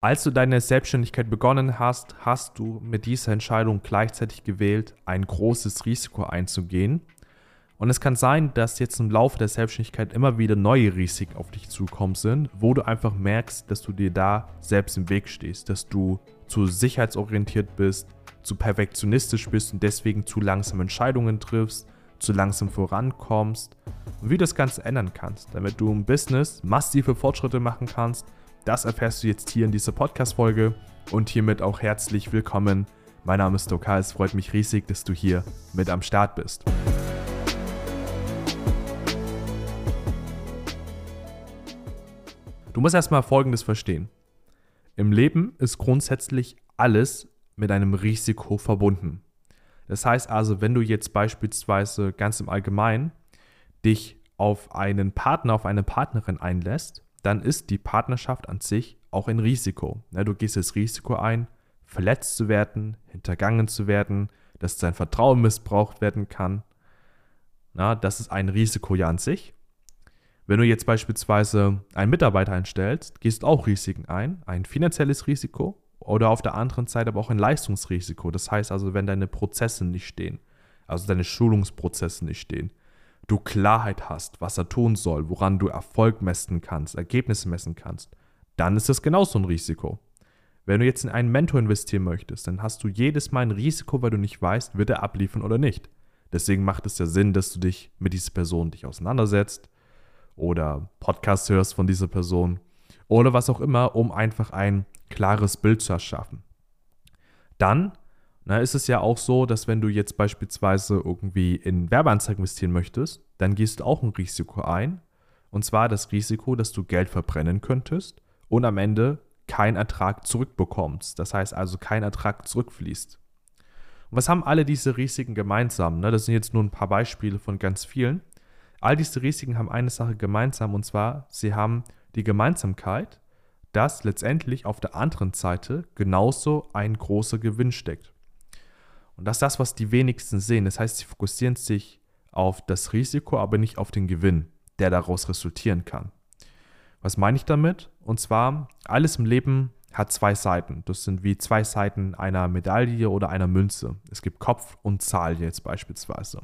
Als du deine Selbstständigkeit begonnen hast, hast du mit dieser Entscheidung gleichzeitig gewählt, ein großes Risiko einzugehen. Und es kann sein, dass jetzt im Laufe der Selbstständigkeit immer wieder neue Risiken auf dich zukommen sind, wo du einfach merkst, dass du dir da selbst im Weg stehst, dass du zu sicherheitsorientiert bist, zu perfektionistisch bist und deswegen zu langsam Entscheidungen triffst, zu langsam vorankommst und wie du das Ganze ändern kannst, damit du im Business massive Fortschritte machen kannst das erfährst du jetzt hier in dieser Podcast-Folge und hiermit auch herzlich willkommen. Mein Name ist Dokal, es freut mich riesig, dass du hier mit am Start bist. Du musst erstmal Folgendes verstehen. Im Leben ist grundsätzlich alles mit einem Risiko verbunden. Das heißt also, wenn du jetzt beispielsweise ganz im Allgemeinen dich auf einen Partner, auf eine Partnerin einlässt, dann ist die Partnerschaft an sich auch ein Risiko. du gehst das Risiko ein, verletzt zu werden, hintergangen zu werden, dass dein Vertrauen missbraucht werden kann. Das ist ein Risiko ja an sich. Wenn du jetzt beispielsweise einen Mitarbeiter einstellst, gehst du auch Risiken ein, ein finanzielles Risiko oder auf der anderen Seite aber auch ein Leistungsrisiko. Das heißt also, wenn deine Prozesse nicht stehen, also deine Schulungsprozesse nicht stehen, du Klarheit hast, was er tun soll, woran du Erfolg messen kannst, Ergebnisse messen kannst, dann ist das genauso ein Risiko. Wenn du jetzt in einen Mentor investieren möchtest, dann hast du jedes Mal ein Risiko, weil du nicht weißt, wird er abliefern oder nicht. Deswegen macht es ja Sinn, dass du dich mit dieser Person dich auseinandersetzt oder Podcast hörst von dieser Person oder was auch immer, um einfach ein klares Bild zu erschaffen. Dann na, ist es ja auch so, dass wenn du jetzt beispielsweise irgendwie in Werbeanzeigen investieren möchtest, dann gehst du auch ein Risiko ein. Und zwar das Risiko, dass du Geld verbrennen könntest und am Ende keinen Ertrag zurückbekommst. Das heißt also kein Ertrag zurückfließt. Und was haben alle diese Risiken gemeinsam? Ne? Das sind jetzt nur ein paar Beispiele von ganz vielen. All diese Risiken haben eine Sache gemeinsam und zwar, sie haben die Gemeinsamkeit, dass letztendlich auf der anderen Seite genauso ein großer Gewinn steckt. Und das ist das, was die wenigsten sehen. Das heißt, sie fokussieren sich auf das Risiko, aber nicht auf den Gewinn, der daraus resultieren kann. Was meine ich damit? Und zwar, alles im Leben hat zwei Seiten. Das sind wie zwei Seiten einer Medaille oder einer Münze. Es gibt Kopf und Zahl jetzt beispielsweise.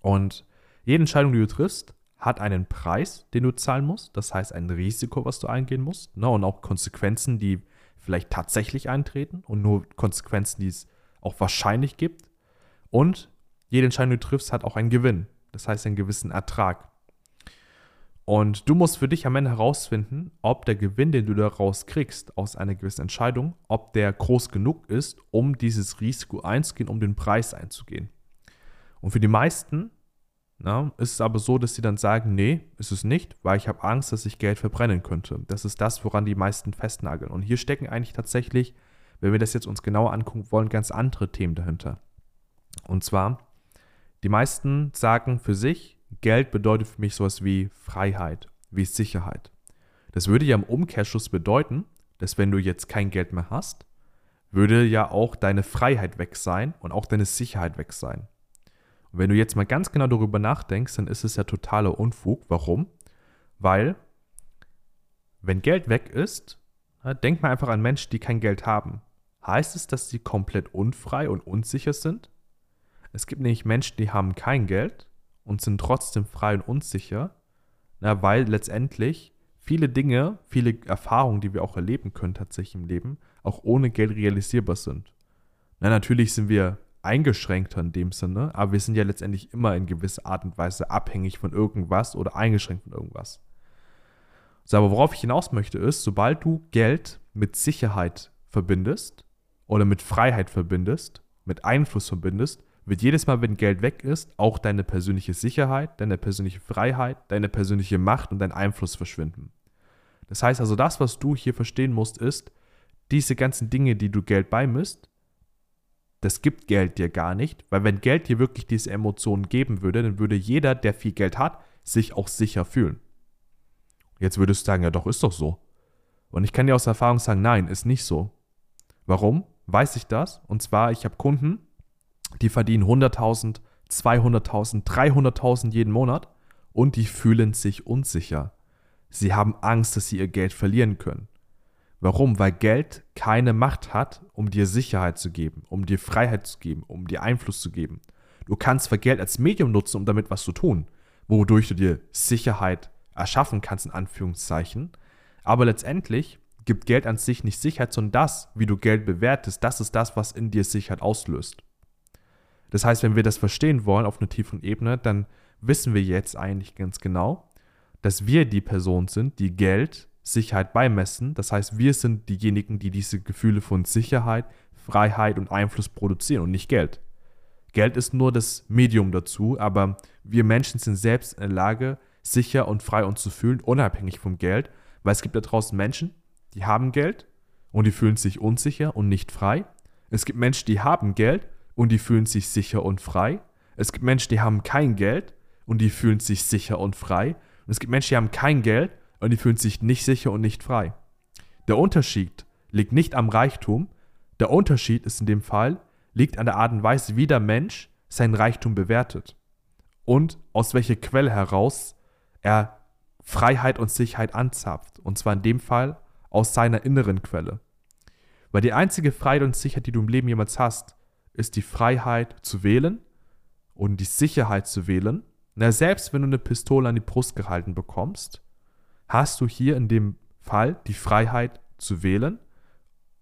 Und jede Entscheidung, die du triffst, hat einen Preis, den du zahlen musst. Das heißt, ein Risiko, was du eingehen musst. Ne? Und auch Konsequenzen, die vielleicht tatsächlich eintreten und nur Konsequenzen, die es auch wahrscheinlich gibt. Und jede Entscheidung, die du triffst, hat auch einen Gewinn. Das heißt einen gewissen Ertrag. Und du musst für dich am Ende herausfinden, ob der Gewinn, den du daraus kriegst, aus einer gewissen Entscheidung, ob der groß genug ist, um dieses Risiko einzugehen, um den Preis einzugehen. Und für die meisten na, ist es aber so, dass sie dann sagen, nee, ist es nicht, weil ich habe Angst, dass ich Geld verbrennen könnte. Das ist das, woran die meisten festnageln. Und hier stecken eigentlich tatsächlich wenn wir das jetzt uns genauer angucken wollen, ganz andere Themen dahinter. Und zwar, die meisten sagen für sich, Geld bedeutet für mich sowas wie Freiheit, wie Sicherheit. Das würde ja im Umkehrschluss bedeuten, dass wenn du jetzt kein Geld mehr hast, würde ja auch deine Freiheit weg sein und auch deine Sicherheit weg sein. Und wenn du jetzt mal ganz genau darüber nachdenkst, dann ist es ja totaler Unfug. Warum? Weil, wenn Geld weg ist, denk mal einfach an Menschen, die kein Geld haben. Heißt es, dass sie komplett unfrei und unsicher sind? Es gibt nämlich Menschen, die haben kein Geld und sind trotzdem frei und unsicher, na, weil letztendlich viele Dinge, viele Erfahrungen, die wir auch erleben können tatsächlich im Leben, auch ohne Geld realisierbar sind. Na, natürlich sind wir eingeschränkter in dem Sinne, aber wir sind ja letztendlich immer in gewisser Art und Weise abhängig von irgendwas oder eingeschränkt von irgendwas. So, aber worauf ich hinaus möchte ist, sobald du Geld mit Sicherheit verbindest, oder mit Freiheit verbindest, mit Einfluss verbindest, wird jedes Mal, wenn Geld weg ist, auch deine persönliche Sicherheit, deine persönliche Freiheit, deine persönliche Macht und dein Einfluss verschwinden. Das heißt also, das, was du hier verstehen musst, ist, diese ganzen Dinge, die du Geld beimisst, das gibt Geld dir gar nicht, weil wenn Geld dir wirklich diese Emotionen geben würde, dann würde jeder, der viel Geld hat, sich auch sicher fühlen. Jetzt würdest du sagen, ja doch, ist doch so. Und ich kann dir aus Erfahrung sagen, nein, ist nicht so. Warum? Weiß ich das. Und zwar, ich habe Kunden, die verdienen 100.000, 200.000, 300.000 jeden Monat und die fühlen sich unsicher. Sie haben Angst, dass sie ihr Geld verlieren können. Warum? Weil Geld keine Macht hat, um dir Sicherheit zu geben, um dir Freiheit zu geben, um dir Einfluss zu geben. Du kannst zwar Geld als Medium nutzen, um damit was zu tun, wodurch du dir Sicherheit erschaffen kannst, in Anführungszeichen, aber letztendlich gibt Geld an sich nicht Sicherheit, sondern das, wie du Geld bewertest, das ist das, was in dir Sicherheit auslöst. Das heißt, wenn wir das verstehen wollen auf einer tieferen Ebene, dann wissen wir jetzt eigentlich ganz genau, dass wir die Person sind, die Geld Sicherheit beimessen. Das heißt, wir sind diejenigen, die diese Gefühle von Sicherheit, Freiheit und Einfluss produzieren und nicht Geld. Geld ist nur das Medium dazu, aber wir Menschen sind selbst in der Lage, sicher und frei uns zu fühlen, unabhängig vom Geld, weil es gibt da draußen Menschen, die haben Geld und die fühlen sich unsicher und nicht frei. Es gibt Menschen, die haben Geld und die fühlen sich sicher und frei. Es gibt Menschen, die haben kein Geld und die fühlen sich sicher und frei. Und es gibt Menschen, die haben kein Geld und die fühlen sich nicht sicher und nicht frei. Der Unterschied liegt nicht am Reichtum, der Unterschied ist in dem Fall, liegt an der Art und Weise, wie der Mensch seinen Reichtum bewertet und aus welcher Quelle heraus er Freiheit und Sicherheit anzapft. Und zwar in dem Fall aus seiner inneren Quelle. Weil die einzige Freiheit und Sicherheit, die du im Leben jemals hast, ist die Freiheit zu wählen und die Sicherheit zu wählen. Na, selbst wenn du eine Pistole an die Brust gehalten bekommst, hast du hier in dem Fall die Freiheit zu wählen,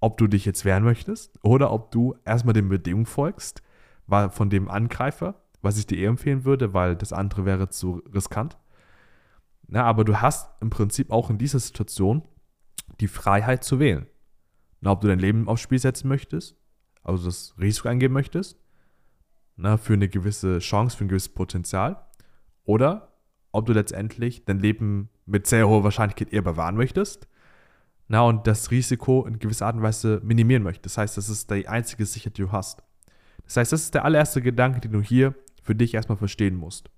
ob du dich jetzt wehren möchtest oder ob du erstmal den Bedingungen folgst, von dem Angreifer, was ich dir eher empfehlen würde, weil das andere wäre zu riskant. Na, aber du hast im Prinzip auch in dieser Situation die Freiheit zu wählen. Na, ob du dein Leben aufs Spiel setzen möchtest, also das Risiko eingeben möchtest, na, für eine gewisse Chance, für ein gewisses Potenzial, oder ob du letztendlich dein Leben mit sehr hoher Wahrscheinlichkeit eher bewahren möchtest, na, und das Risiko in gewisser Art und Weise minimieren möchtest. Das heißt, das ist die einzige Sicherheit, die du hast. Das heißt, das ist der allererste Gedanke, den du hier für dich erstmal verstehen musst.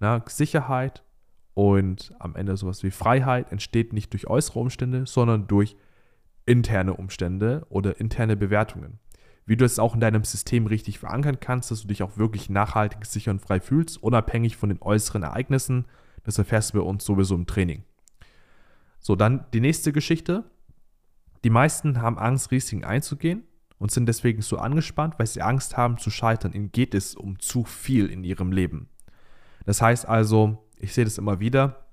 Na, Sicherheit und am Ende sowas wie Freiheit entsteht nicht durch äußere Umstände, sondern durch interne Umstände oder interne Bewertungen. Wie du es auch in deinem System richtig verankern kannst, dass du dich auch wirklich nachhaltig, sicher und frei fühlst, unabhängig von den äußeren Ereignissen, das erfährst du bei uns sowieso im Training. So, dann die nächste Geschichte. Die meisten haben Angst, Risiken einzugehen und sind deswegen so angespannt, weil sie Angst haben zu scheitern. Ihnen geht es um zu viel in ihrem Leben. Das heißt also, ich sehe das immer wieder.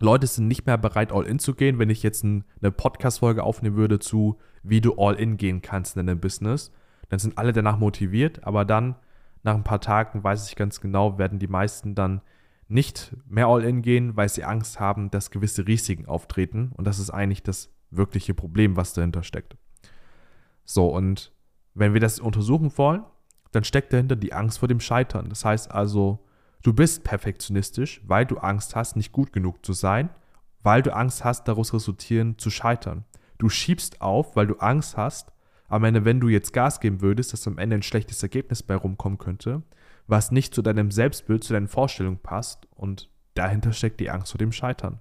Leute sind nicht mehr bereit, all in zu gehen. Wenn ich jetzt ein, eine Podcast-Folge aufnehmen würde zu, wie du all in gehen kannst in deinem Business, dann sind alle danach motiviert, aber dann, nach ein paar Tagen, weiß ich ganz genau, werden die meisten dann nicht mehr all in gehen, weil sie Angst haben, dass gewisse Risiken auftreten. Und das ist eigentlich das wirkliche Problem, was dahinter steckt. So, und wenn wir das untersuchen wollen, dann steckt dahinter die Angst vor dem Scheitern. Das heißt also, Du bist perfektionistisch, weil du Angst hast, nicht gut genug zu sein, weil du Angst hast, daraus resultieren zu scheitern. Du schiebst auf, weil du Angst hast, am Ende, wenn du jetzt Gas geben würdest, dass am Ende ein schlechtes Ergebnis bei rumkommen könnte, was nicht zu deinem Selbstbild, zu deinen Vorstellungen passt und dahinter steckt die Angst vor dem Scheitern.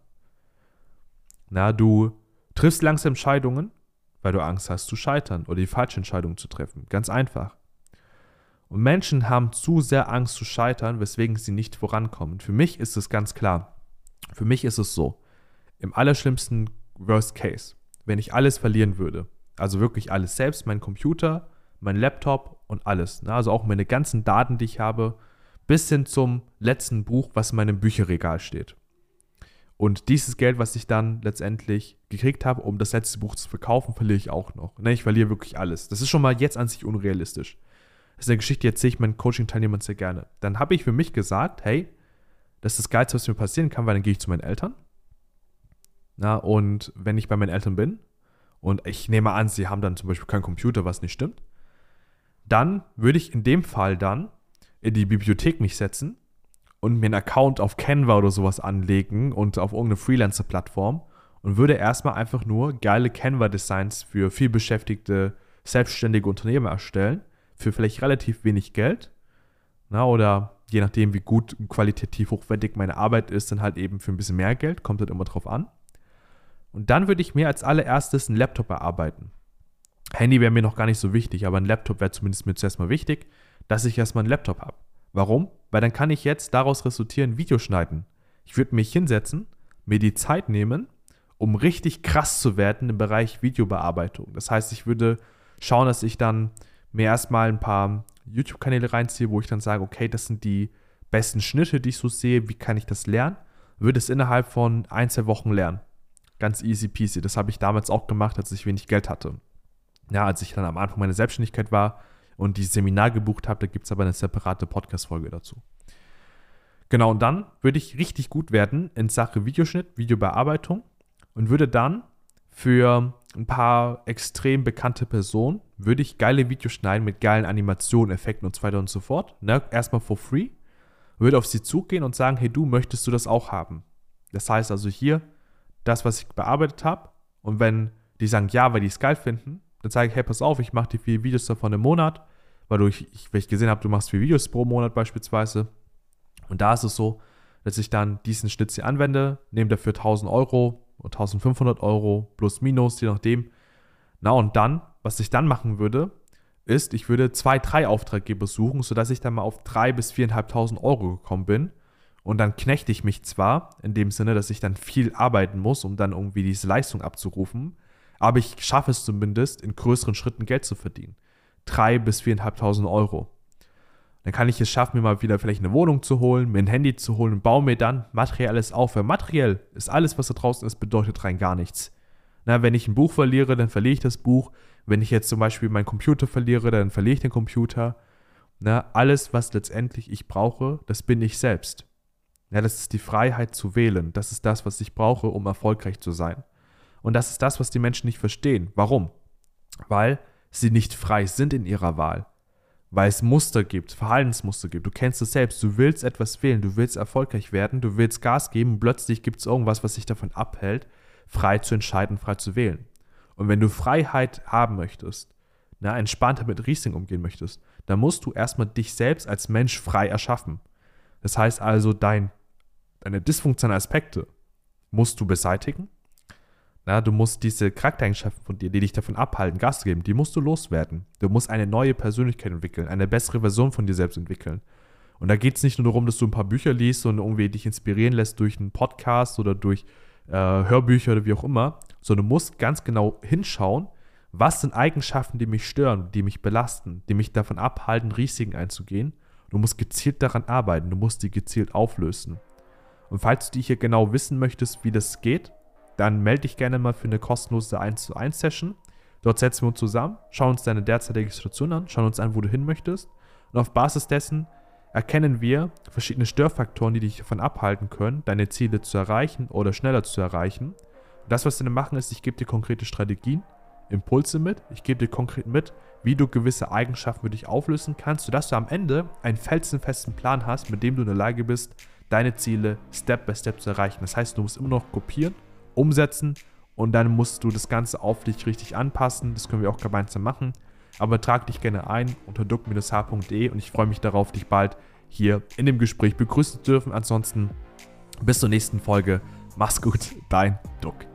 Na, du triffst langsam Entscheidungen, weil du Angst hast zu scheitern oder die falsche Entscheidung zu treffen. Ganz einfach. Und Menschen haben zu sehr Angst zu scheitern, weswegen sie nicht vorankommen. Für mich ist es ganz klar. Für mich ist es so. Im allerschlimmsten Worst Case, wenn ich alles verlieren würde, also wirklich alles, selbst mein Computer, mein Laptop und alles, ne, also auch meine ganzen Daten, die ich habe, bis hin zum letzten Buch, was in meinem Bücherregal steht. Und dieses Geld, was ich dann letztendlich gekriegt habe, um das letzte Buch zu verkaufen, verliere ich auch noch. Ne, ich verliere wirklich alles. Das ist schon mal jetzt an sich unrealistisch. Das ist eine Geschichte, die erzähle ich meinen Coaching-Teilnehmern sehr gerne. Dann habe ich für mich gesagt, hey, das ist das Geilste, was mir passieren kann, weil dann gehe ich zu meinen Eltern. Na, und wenn ich bei meinen Eltern bin und ich nehme an, sie haben dann zum Beispiel keinen Computer, was nicht stimmt, dann würde ich in dem Fall dann in die Bibliothek mich setzen und mir einen Account auf Canva oder sowas anlegen und auf irgendeine Freelancer-Plattform und würde erstmal einfach nur geile Canva-Designs für vielbeschäftigte, selbstständige Unternehmen erstellen für vielleicht relativ wenig Geld. Na, oder je nachdem, wie gut und qualitativ hochwertig meine Arbeit ist, dann halt eben für ein bisschen mehr Geld, kommt halt immer drauf an. Und dann würde ich mir als allererstes einen Laptop erarbeiten. Handy wäre mir noch gar nicht so wichtig, aber ein Laptop wäre zumindest mir zuerst mal wichtig, dass ich erstmal einen Laptop habe. Warum? Weil dann kann ich jetzt daraus resultieren Video schneiden. Ich würde mich hinsetzen, mir die Zeit nehmen um richtig krass zu werden im Bereich Videobearbeitung. Das heißt, ich würde schauen, dass ich dann mir erstmal ein paar YouTube-Kanäle reinziehe, wo ich dann sage, okay, das sind die besten Schnitte, die ich so sehe, wie kann ich das lernen? Würde es innerhalb von ein, zwei Wochen lernen. Ganz easy peasy. Das habe ich damals auch gemacht, als ich wenig Geld hatte. Ja, als ich dann am Anfang meiner Selbstständigkeit war und die Seminar gebucht habe, da gibt es aber eine separate Podcast-Folge dazu. Genau, und dann würde ich richtig gut werden in Sache Videoschnitt, Videobearbeitung und würde dann für ein paar extrem bekannte Personen, würde ich geile Videos schneiden mit geilen Animationen, Effekten und so weiter und so fort. Ne? Erstmal for free. Würde auf sie zugehen und sagen, hey du, möchtest du das auch haben? Das heißt also hier, das, was ich bearbeitet habe. Und wenn die sagen ja, weil die es geil finden, dann sage ich, hey, pass auf, ich mache die vier Videos davon im Monat, weil du, ich, weil ich gesehen habe, du machst vier Videos pro Monat beispielsweise. Und da ist es so, dass ich dann diesen Schnitt hier anwende, nehme dafür 1000 Euro, 1500 Euro plus minus, je nachdem. Na und dann, was ich dann machen würde, ist, ich würde zwei, drei Auftraggeber suchen, sodass ich dann mal auf 3.000 bis 4.500 Euro gekommen bin. Und dann knechte ich mich zwar, in dem Sinne, dass ich dann viel arbeiten muss, um dann irgendwie diese Leistung abzurufen, aber ich schaffe es zumindest, in größeren Schritten Geld zu verdienen. 3.000 bis 4.500 Euro. Dann kann ich es schaffen, mir mal wieder vielleicht eine Wohnung zu holen, mir ein Handy zu holen und baue mir dann materielles auf. Weil materiell ist alles, was da draußen ist, bedeutet rein gar nichts. Na, wenn ich ein Buch verliere, dann verliere ich das Buch. Wenn ich jetzt zum Beispiel meinen Computer verliere, dann verliere ich den Computer. Na, alles, was letztendlich ich brauche, das bin ich selbst. Ja, das ist die Freiheit zu wählen. Das ist das, was ich brauche, um erfolgreich zu sein. Und das ist das, was die Menschen nicht verstehen. Warum? Weil sie nicht frei sind in ihrer Wahl weil es Muster gibt, Verhaltensmuster gibt. Du kennst es selbst. Du willst etwas wählen, du willst erfolgreich werden, du willst Gas geben. Plötzlich gibt es irgendwas, was dich davon abhält, frei zu entscheiden, frei zu wählen. Und wenn du Freiheit haben möchtest, na, entspannter mit Riesling umgehen möchtest, dann musst du erstmal dich selbst als Mensch frei erschaffen. Das heißt also, dein, deine dysfunktionalen Aspekte musst du beseitigen na, du musst diese Charaktereigenschaften von dir, die dich davon abhalten, Gas zu geben, die musst du loswerden. Du musst eine neue Persönlichkeit entwickeln, eine bessere Version von dir selbst entwickeln. Und da geht es nicht nur darum, dass du ein paar Bücher liest und irgendwie dich inspirieren lässt durch einen Podcast oder durch äh, Hörbücher oder wie auch immer, sondern du musst ganz genau hinschauen, was sind Eigenschaften, die mich stören, die mich belasten, die mich davon abhalten, Risiken einzugehen. Du musst gezielt daran arbeiten, du musst die gezielt auflösen. Und falls du hier genau wissen möchtest, wie das geht, dann melde dich gerne mal für eine kostenlose 1 zu 1 Session. Dort setzen wir uns zusammen, schauen uns deine derzeitige Situation an, schauen uns an, wo du hin möchtest. Und auf Basis dessen erkennen wir verschiedene Störfaktoren, die dich davon abhalten können, deine Ziele zu erreichen oder schneller zu erreichen. Das, was wir dann machen, ist, ich gebe dir konkrete Strategien, Impulse mit, ich gebe dir konkret mit, wie du gewisse Eigenschaften für dich auflösen kannst, sodass du am Ende einen felsenfesten Plan hast, mit dem du in der Lage bist, deine Ziele Step by Step zu erreichen. Das heißt, du musst immer noch kopieren umsetzen und dann musst du das Ganze auf dich richtig anpassen. Das können wir auch gemeinsam machen. Aber trag dich gerne ein unter duck-h.de und ich freue mich darauf, dich bald hier in dem Gespräch begrüßen zu dürfen. Ansonsten bis zur nächsten Folge. Mach's gut, dein Duck.